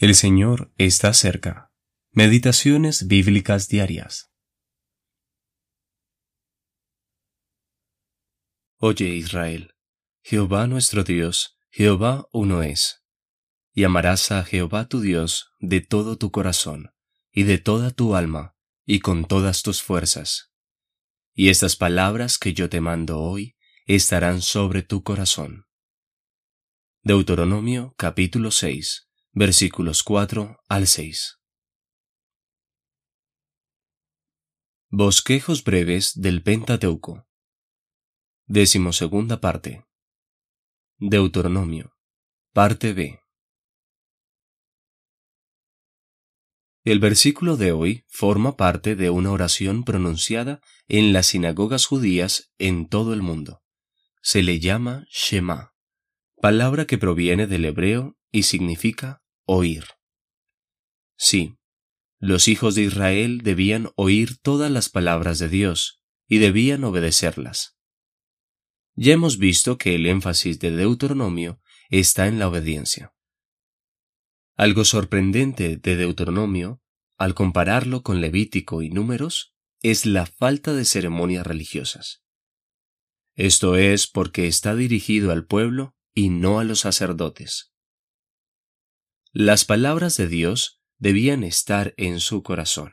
El Señor está cerca. Meditaciones bíblicas diarias. Oye Israel, Jehová nuestro Dios, Jehová uno es. Y amarás a Jehová tu Dios de todo tu corazón, y de toda tu alma, y con todas tus fuerzas. Y estas palabras que yo te mando hoy estarán sobre tu corazón. Deuteronomio capítulo 6 versículos 4 al 6. Bosquejos breves del Pentateuco. Décimo segunda parte. Deuteronomio. Parte B. El versículo de hoy forma parte de una oración pronunciada en las sinagogas judías en todo el mundo. Se le llama Shema, palabra que proviene del hebreo y significa oír. Sí, los hijos de Israel debían oír todas las palabras de Dios y debían obedecerlas. Ya hemos visto que el énfasis de Deuteronomio está en la obediencia. Algo sorprendente de Deuteronomio, al compararlo con Levítico y Números, es la falta de ceremonias religiosas. Esto es porque está dirigido al pueblo y no a los sacerdotes. Las palabras de Dios debían estar en su corazón.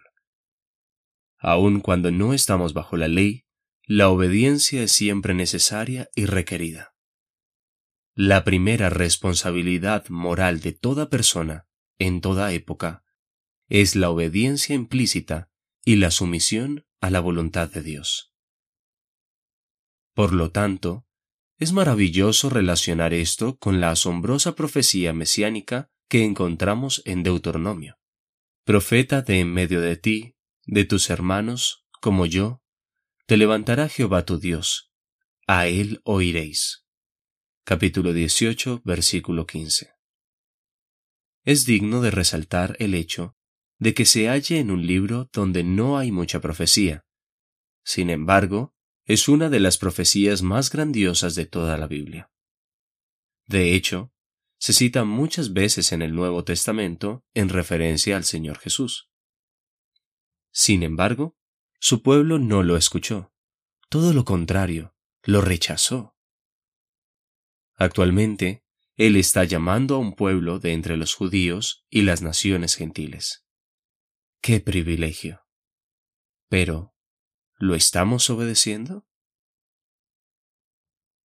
Aun cuando no estamos bajo la ley, la obediencia es siempre necesaria y requerida. La primera responsabilidad moral de toda persona, en toda época, es la obediencia implícita y la sumisión a la voluntad de Dios. Por lo tanto, es maravilloso relacionar esto con la asombrosa profecía mesiánica que encontramos en Deuteronomio. Profeta de en medio de ti, de tus hermanos, como yo, te levantará Jehová tu Dios, a él oiréis. Capítulo 18, versículo 15. Es digno de resaltar el hecho de que se halle en un libro donde no hay mucha profecía. Sin embargo, es una de las profecías más grandiosas de toda la Biblia. De hecho, se cita muchas veces en el Nuevo Testamento en referencia al Señor Jesús. Sin embargo, su pueblo no lo escuchó. Todo lo contrario, lo rechazó. Actualmente, Él está llamando a un pueblo de entre los judíos y las naciones gentiles. ¡Qué privilegio! Pero, ¿lo estamos obedeciendo?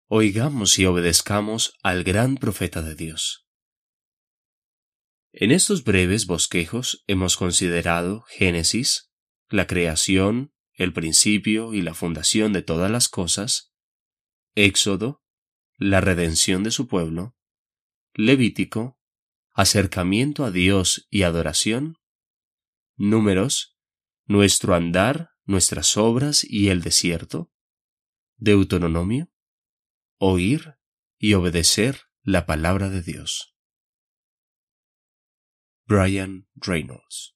Oigamos y obedezcamos al gran profeta de Dios. En estos breves bosquejos hemos considerado Génesis, la creación, el principio y la fundación de todas las cosas, Éxodo, la redención de su pueblo, Levítico, acercamiento a Dios y adoración, Números, nuestro andar, nuestras obras y el desierto, Deuteronomio, oír y obedecer la palabra de Dios. Brian Reynolds